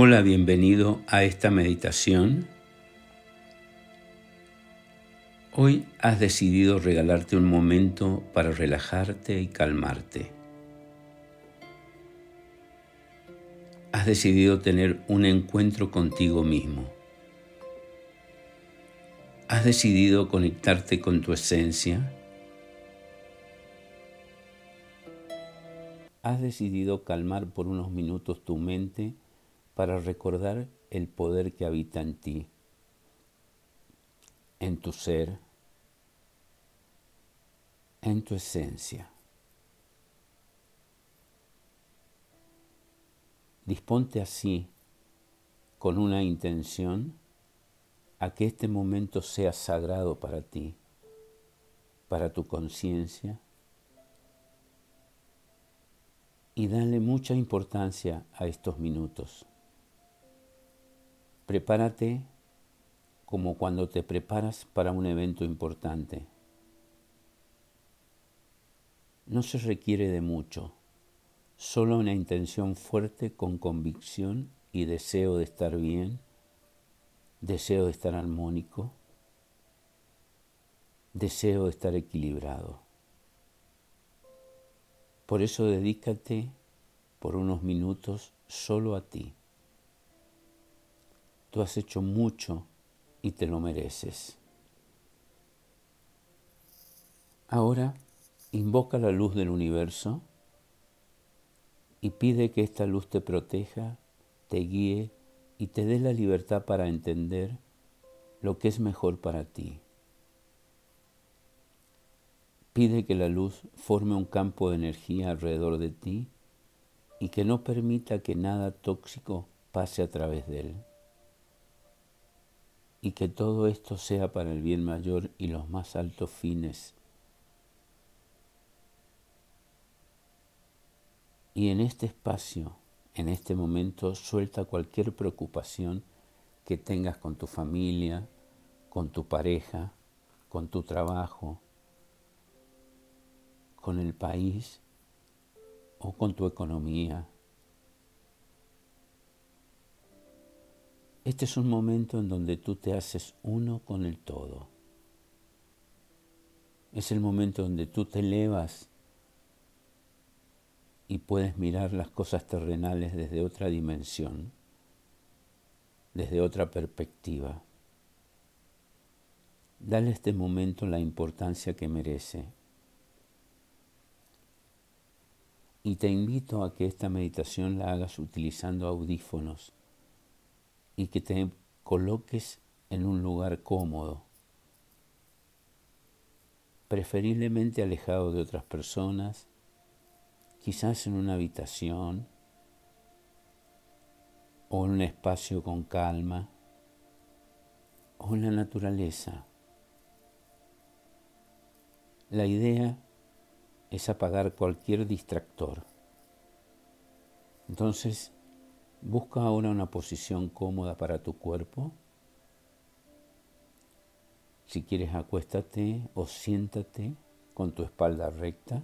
Hola, bienvenido a esta meditación. Hoy has decidido regalarte un momento para relajarte y calmarte. Has decidido tener un encuentro contigo mismo. Has decidido conectarte con tu esencia. Has decidido calmar por unos minutos tu mente para recordar el poder que habita en ti, en tu ser, en tu esencia. Disponte así, con una intención, a que este momento sea sagrado para ti, para tu conciencia, y dale mucha importancia a estos minutos. Prepárate como cuando te preparas para un evento importante. No se requiere de mucho, solo una intención fuerte con convicción y deseo de estar bien, deseo de estar armónico, deseo de estar equilibrado. Por eso dedícate por unos minutos solo a ti. Tú has hecho mucho y te lo mereces. Ahora invoca la luz del universo y pide que esta luz te proteja, te guíe y te dé la libertad para entender lo que es mejor para ti. Pide que la luz forme un campo de energía alrededor de ti y que no permita que nada tóxico pase a través de él y que todo esto sea para el bien mayor y los más altos fines. Y en este espacio, en este momento, suelta cualquier preocupación que tengas con tu familia, con tu pareja, con tu trabajo, con el país o con tu economía Este es un momento en donde tú te haces uno con el todo. Es el momento donde tú te elevas y puedes mirar las cosas terrenales desde otra dimensión, desde otra perspectiva. Dale a este momento la importancia que merece. Y te invito a que esta meditación la hagas utilizando audífonos y que te coloques en un lugar cómodo, preferiblemente alejado de otras personas, quizás en una habitación o en un espacio con calma o en la naturaleza. La idea es apagar cualquier distractor. Entonces, Busca ahora una posición cómoda para tu cuerpo. Si quieres, acuéstate o siéntate con tu espalda recta.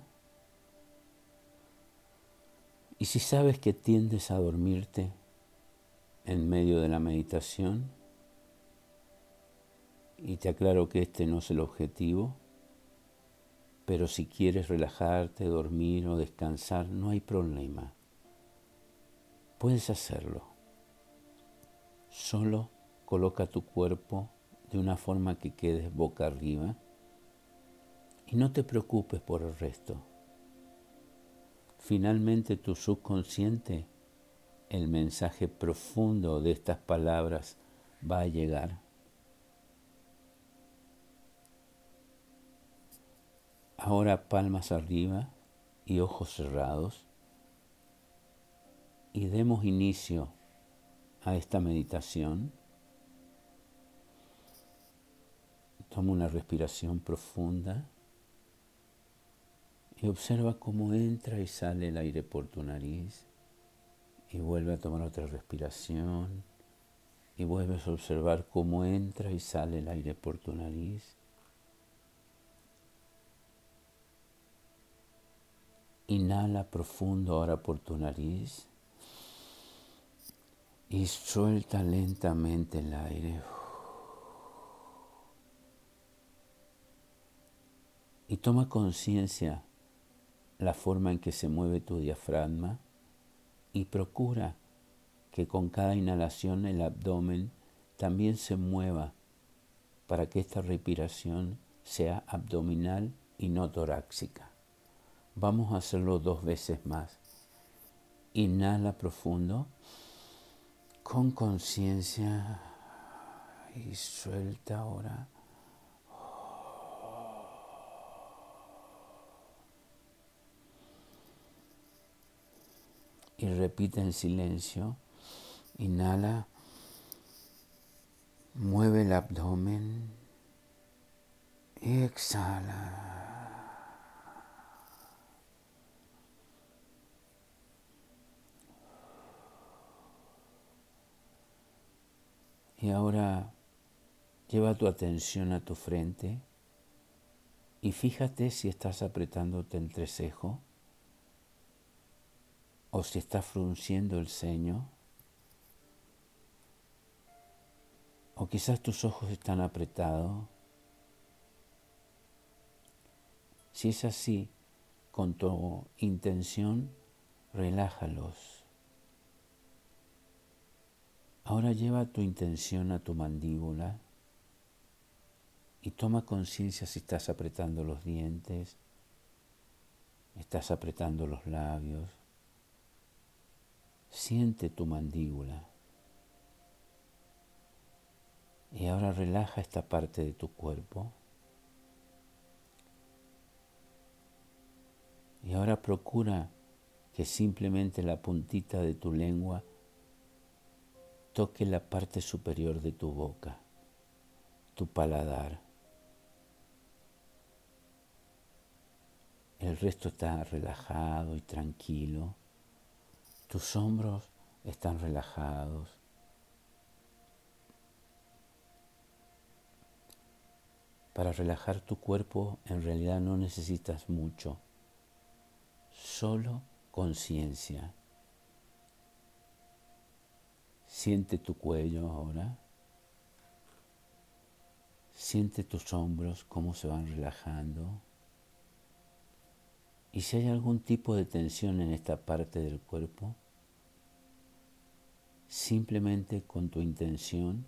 Y si sabes que tiendes a dormirte en medio de la meditación, y te aclaro que este no es el objetivo, pero si quieres relajarte, dormir o descansar, no hay problema. Puedes hacerlo. Solo coloca tu cuerpo de una forma que quedes boca arriba y no te preocupes por el resto. Finalmente tu subconsciente, el mensaje profundo de estas palabras va a llegar. Ahora palmas arriba y ojos cerrados y demos inicio a esta meditación. Toma una respiración profunda y observa cómo entra y sale el aire por tu nariz y vuelve a tomar otra respiración y vuelves a observar cómo entra y sale el aire por tu nariz. Inhala profundo ahora por tu nariz Y suelta lentamente el aire. Y toma conciencia la forma en que se mueve tu diafragma y procura que con cada inhalación el abdomen también se mueva para que esta respiración sea abdominal y no torácica. Vamos a hacerlo dos veces más. Inhala profundo, con conciencia y suelta ahora. Y repite en silencio. Inhala. Mueve el abdomen. Y exhala. Y ahora lleva tu atención a tu frente y fíjate si estás apretándote entrecejo o si estás frunciendo el ceño o quizás tus ojos están apretados. Si es así, con tu intención, relájalos. Ahora lleva tu intención a tu mandíbula y toma conciencia si estás apretando los dientes, estás apretando los labios. Siente tu mandíbula. Y ahora relaja esta parte de tu cuerpo. Y ahora procura que simplemente la puntita de tu lengua toque la parte superior de tu boca, tu paladar. El resto está relajado y tranquilo. Tus hombros están relajados. Para relajar tu cuerpo en realidad no necesitas mucho, solo conciencia. Siente tu cuello ahora. Siente tus hombros, cómo se van relajando. Y si hay algún tipo de tensión en esta parte del cuerpo, simplemente con tu intención,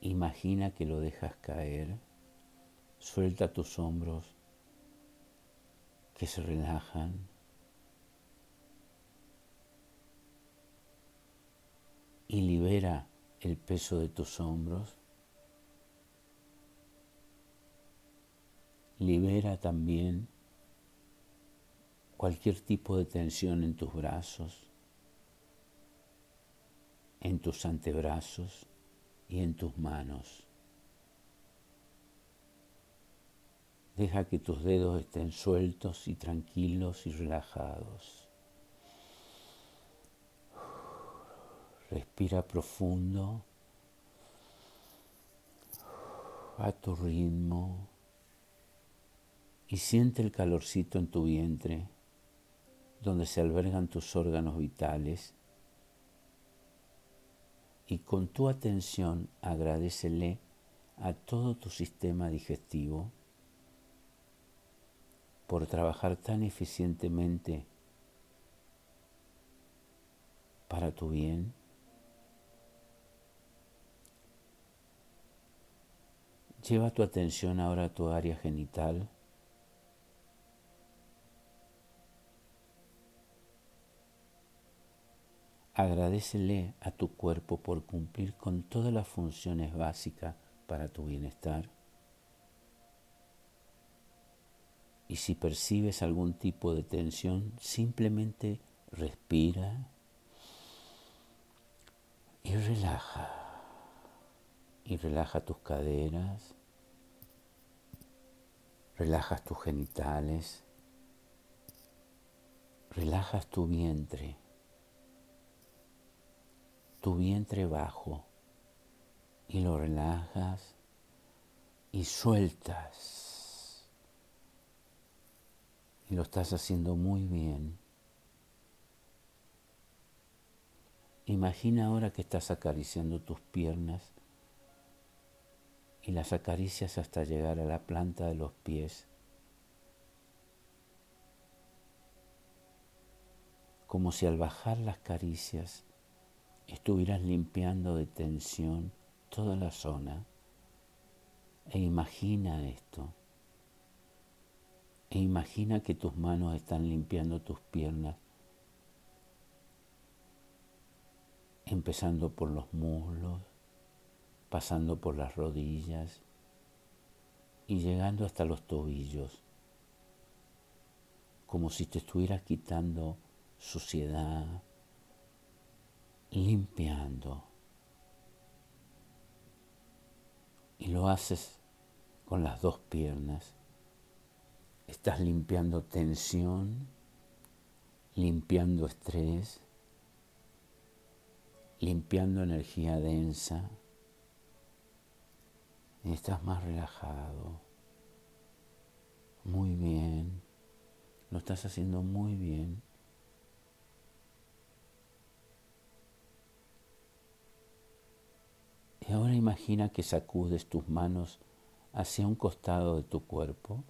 imagina que lo dejas caer, suelta tus hombros que se relajan y libera el peso de tus hombros. Libera también cualquier tipo de tensión en tus brazos, en tus antebrazos y en tus manos. Deja que tus dedos estén sueltos y tranquilos y relajados. Respira profundo. A tu ritmo. Y siente el calorcito en tu vientre donde se albergan tus órganos vitales. Y con tu atención agradecele a todo tu sistema digestivo por trabajar tan eficientemente para tu bien Lleva tu atención ahora a tu área genital. Agradecele a tu cuerpo por cumplir con todas las funciones básicas para tu bienestar. Y si percibes algún tipo de tensión, simplemente respira y relaja. Y relaja tus caderas, Relajas tus genitales, relajas tu vientre, tu vientre bajo y lo relajas y sueltas. Y lo estás haciendo muy bien. Imagina ahora que estás acariciando tus piernas y las acaricias hasta llegar a la planta de los pies. Como si al bajar las caricias estuvieras limpiando de tensión toda la zona. E imagina esto. E imagina que tus manos están limpiando tus piernas empezando por los muslos, pasando por las rodillas y llegando hasta los tobillos, como si te estuvieras quitando suciedad, limpiando. Y lo haces con las dos piernas. Estás limpiando tensión, limpiando estrés, limpiando energía densa. Y estás más relajado. Muy bien. Lo estás haciendo muy bien. Y ahora imagina que sacudes tus manos hacia un costado de tu cuerpo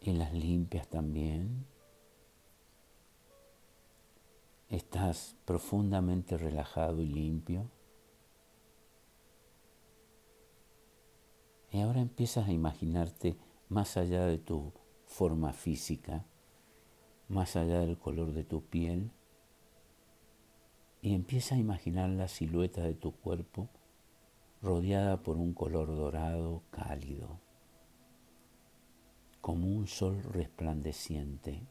y las limpias también. Estás profundamente relajado y limpio. Y ahora empiezas a imaginarte más allá de tu forma física, más allá del color de tu piel, y empieza a imaginar la silueta de tu cuerpo rodeada por un color dorado cálido, como un sol resplandeciente.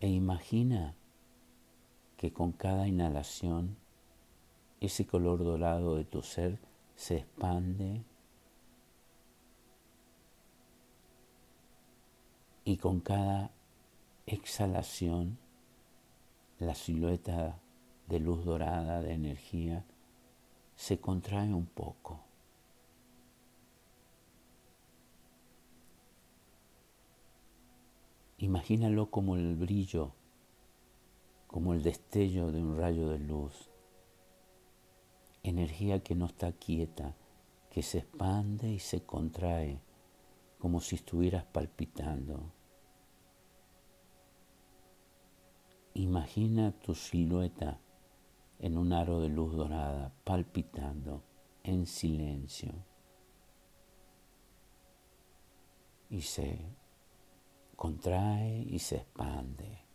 E imagina que con cada inhalación ese color dorado de tu ser se expande y con cada exhalación la silueta de luz dorada, de energía, se contrae un poco. Imagínalo como el brillo como el destello de un rayo de luz, energía que no está quieta, que se expande y se contrae como si estuvieras palpitando. Imagina tu silueta en un aro de luz dorada, palpitando en silencio. Y se contrae y se expande.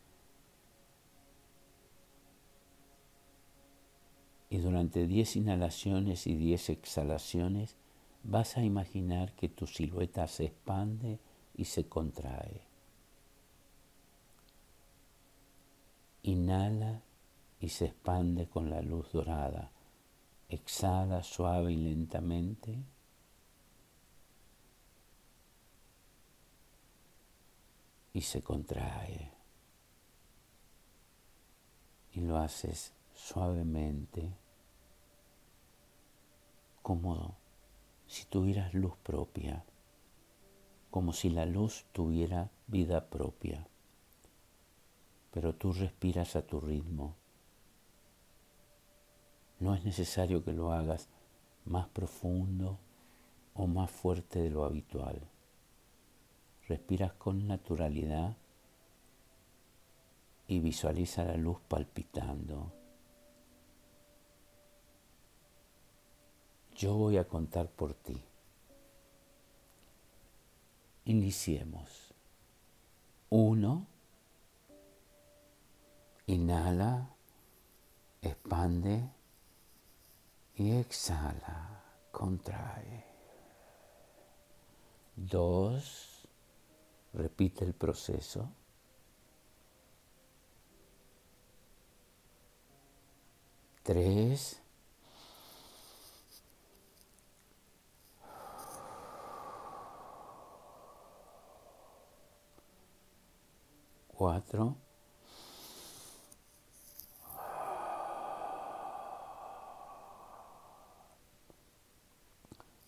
Y durante 10 inhalaciones y 10 exhalaciones vas a imaginar que tu silueta se expande y se contrae. Inhala y se expande con la luz dorada. Exhala suave y lentamente. Y se contrae. Y lo haces suavemente, como si tuvieras luz propia, como si la luz tuviera vida propia, pero tú respiras a tu ritmo. No es necesario que lo hagas más profundo o más fuerte de lo habitual. Respiras con naturalidad y visualiza la luz palpitando Yo voy a contar por ti. Iniciemos. Uno. Inhala, expande y exhala, contrae. Dos. Repite el proceso. Tres. Cuatro,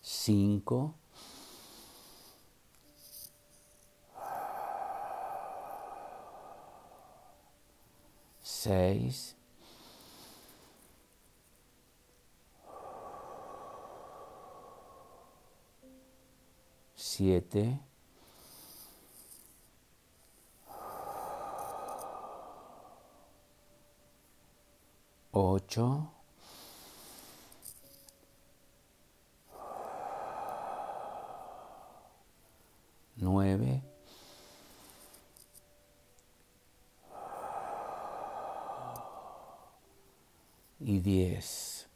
cinco, seis, siete, nueve, y diez.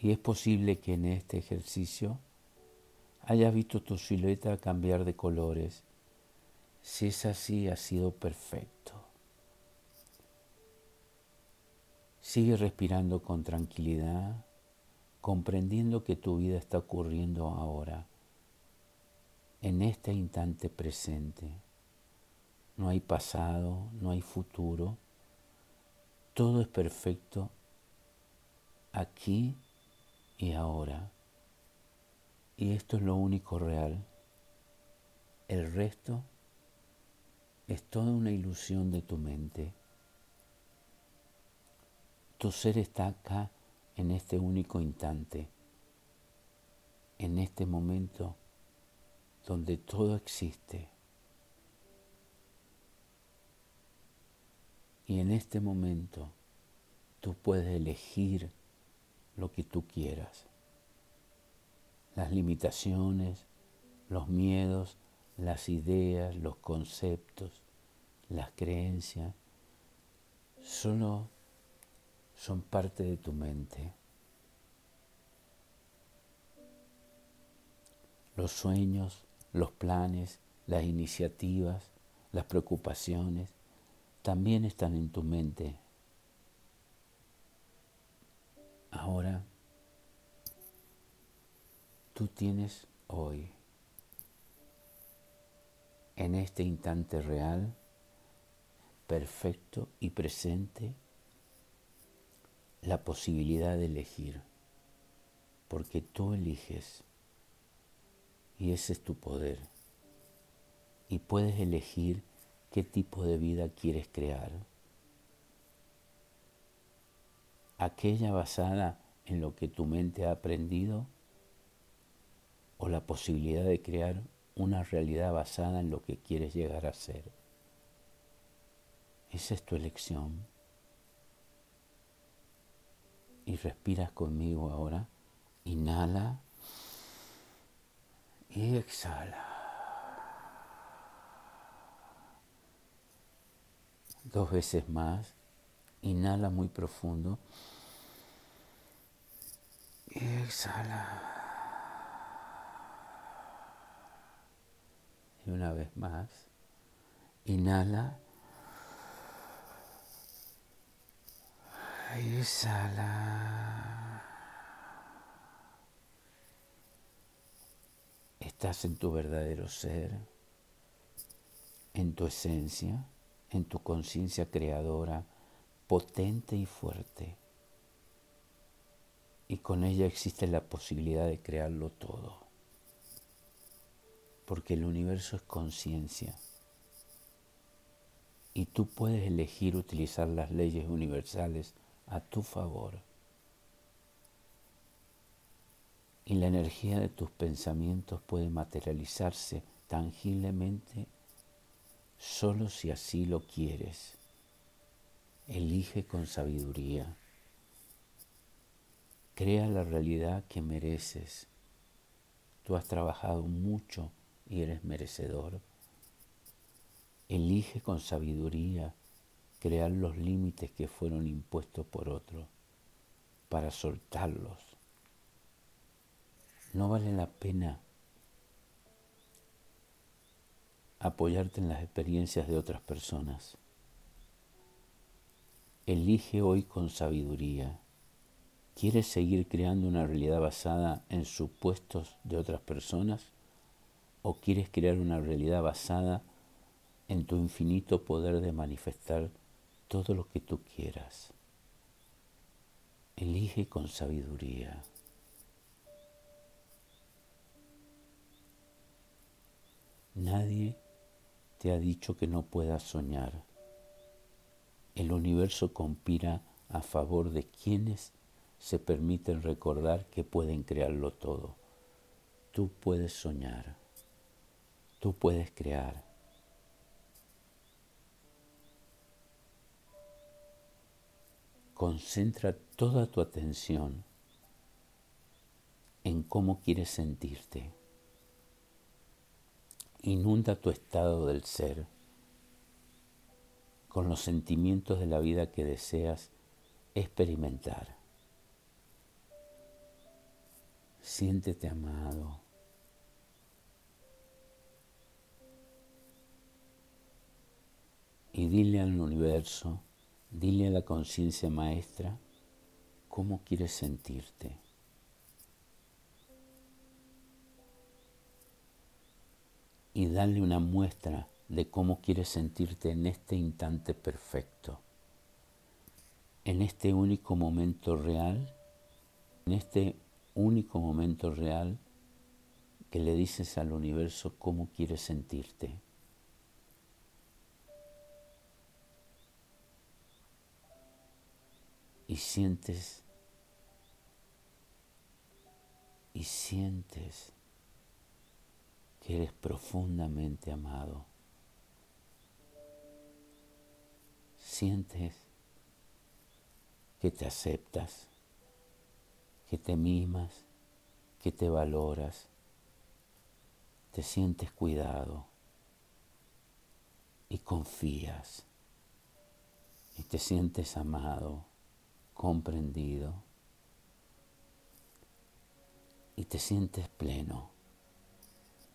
Y es posible que en este ejercicio hayas visto tu silueta cambiar de colores. Si es así, ha sido perfecto. Sigue respirando con tranquilidad, comprendiendo que tu vida está ocurriendo ahora en este instante presente. No hay pasado, no hay futuro. Todo es perfecto aquí y ahora. Y esto es lo único real. El resto es toda una ilusión de tu mente. Tu ser está acá en este único instante, en este momento donde todo existe. Y en este momento tú puedes elegir lo que tú quieras. Las limitaciones, los miedos, las ideas, los conceptos, las creencias, solo son parte de tu mente. Los sueños, los planes, las iniciativas, las preocupaciones, también están en tu mente. Ahora, tú tienes hoy, en este instante real, perfecto y presente, la posibilidad de elegir, porque tú eliges y ese es tu poder. Y puedes elegir qué tipo de vida quieres crear. Aquella basada en lo que tu mente ha aprendido o la posibilidad de crear una realidad basada en lo que quieres llegar a ser. Esa es tu elección. Y respiras conmigo ahora. Inhala y exhala. Dos veces más. Inhala muy profundo. Y exhala. Y una vez más. Inhala. Exhala. Estás en tu verdadero ser, en tu esencia, en tu conciencia creadora, potente y fuerte. Y con ella existe la posibilidad de crearlo todo. Porque el universo es conciencia. Y tú puedes elegir utilizar las leyes universales a tu favor. y la energía de tus pensamientos puede materializarse tangiblemente solo si así lo quieres. Elige con sabiduría. Crea la realidad que mereces. Tú has trabajado mucho y eres merecedor. Elige con sabiduría crear los límites que fueron impuestos por otro para soltarlos no vale la pena apoyarte en las experiencias de otras personas. Elige hoy con sabiduría. ¿Quieres seguir creando una realidad basada en supuestos de otras personas? ¿O quieres crear una realidad basada en tu infinito poder de manifestar todo lo que tú quieras? Elige con sabiduría. Nadie te ha dicho que no puedas soñar. El universo conspira a favor de quienes se permiten recordar que pueden crearlo todo. Tú puedes soñar, tú puedes crear. Concentra toda tu atención en cómo quieres sentirte. Inunda tu estado del ser con los sentimientos de la vida que deseas experimentar. Siéntete amado. Y dile al universo, dile a la conciencia maestra cómo quieres sentirte. Y dale una muestra de cómo quieres sentirte en este instante perfecto, en este único momento real, en este único momento real que le dices al universo cómo quieres sentirte. Y sientes, y sientes que eres profundamente amado. sientes que te aceptas, que te mimas, que te valoras, te sientes cuidado y confías y te sientes amado, comprendido y te sientes pleno.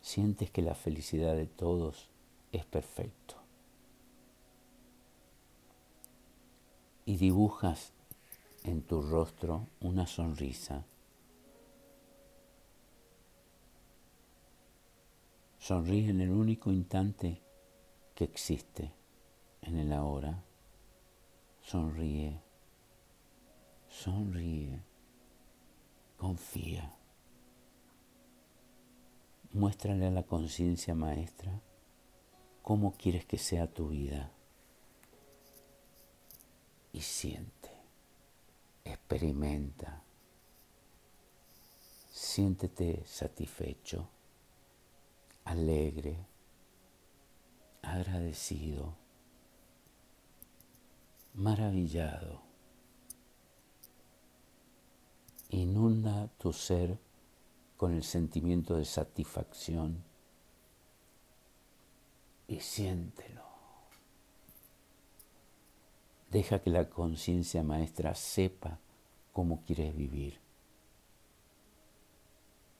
Sientes que la felicidad de todos es perfecto. y dibujas en tu rostro una sonrisa. Sonríe en el único instante que existe, en el ahora. Sonríe, sonríe, confía. Muéstrale a la conciencia maestra cómo quieres que sea tu vida y siente, experimenta, siéntete satisfecho, alegre, agradecido, maravillado. Inunda tu ser con el sentimiento de satisfacción y siéntelo. Deja que la conciencia maestra sepa cómo quieres vivir.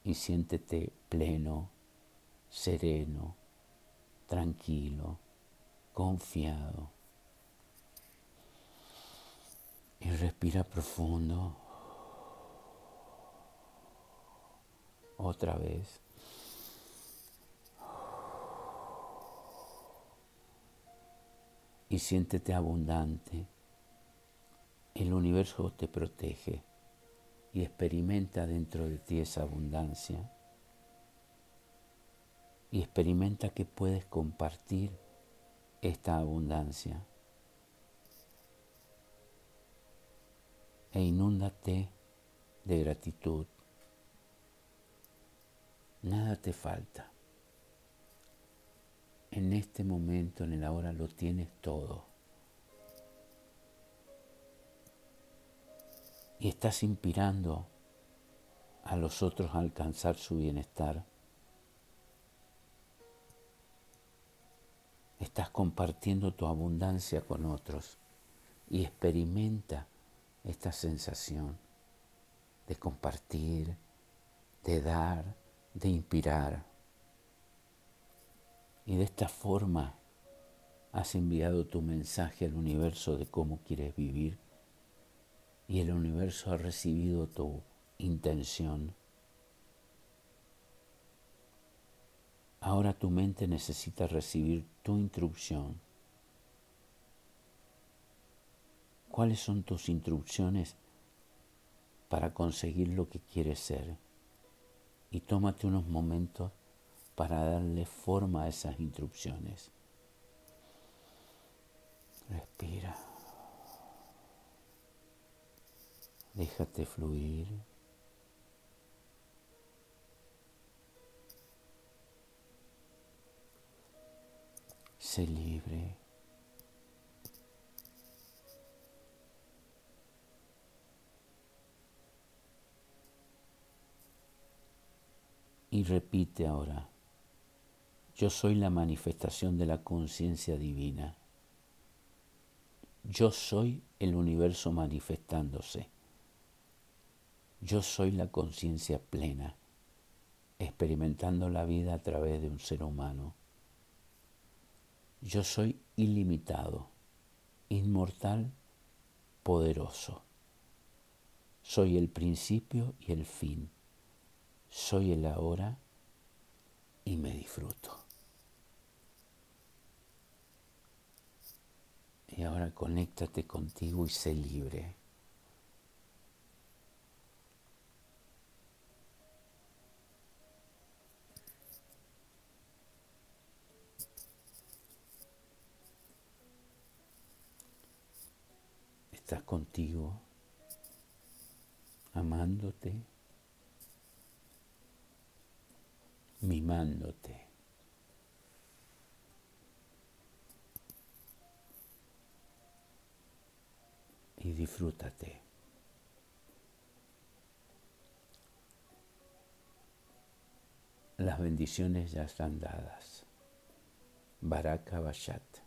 Y siéntete pleno, sereno, tranquilo, confiado. Y respira profundo. Otra vez. y siéntete abundante. El universo te protege y experimenta dentro de ti esa abundancia. Y experimenta que puedes compartir esta abundancia. E inúndate de gratitud. Nada te falta en este momento, en el ahora, lo tienes todo. Y estás inspirando a los otros a alcanzar su bienestar. Estás compartiendo tu abundancia con otros y experimenta esta sensación de compartir, de dar, de inspirar. Y de esta forma has enviado tu mensaje al universo de cómo quieres vivir y el universo ha recibido tu intención. Ahora tu mente necesita recibir tu instrucción. ¿Cuáles son tus instrucciones para conseguir lo que quieres ser? Y tómate unos momentos para darle forma a esas instrucciones. Respira. Déjate fluir. Sé libre. Y repite ahora, yo soy la manifestación de la conciencia divina. Yo soy el universo manifestándose. Yo soy la conciencia plena, experimentando la vida a través de un ser humano. Yo soy ilimitado, inmortal, poderoso. Soy el principio y el fin. Soy el ahora y me disfruto. Y ahora conéctate contigo y sé libre. Estás contigo, amándote, mimándote. Y disfrútate. Las bendiciones ya están dadas. Baraka Bashat.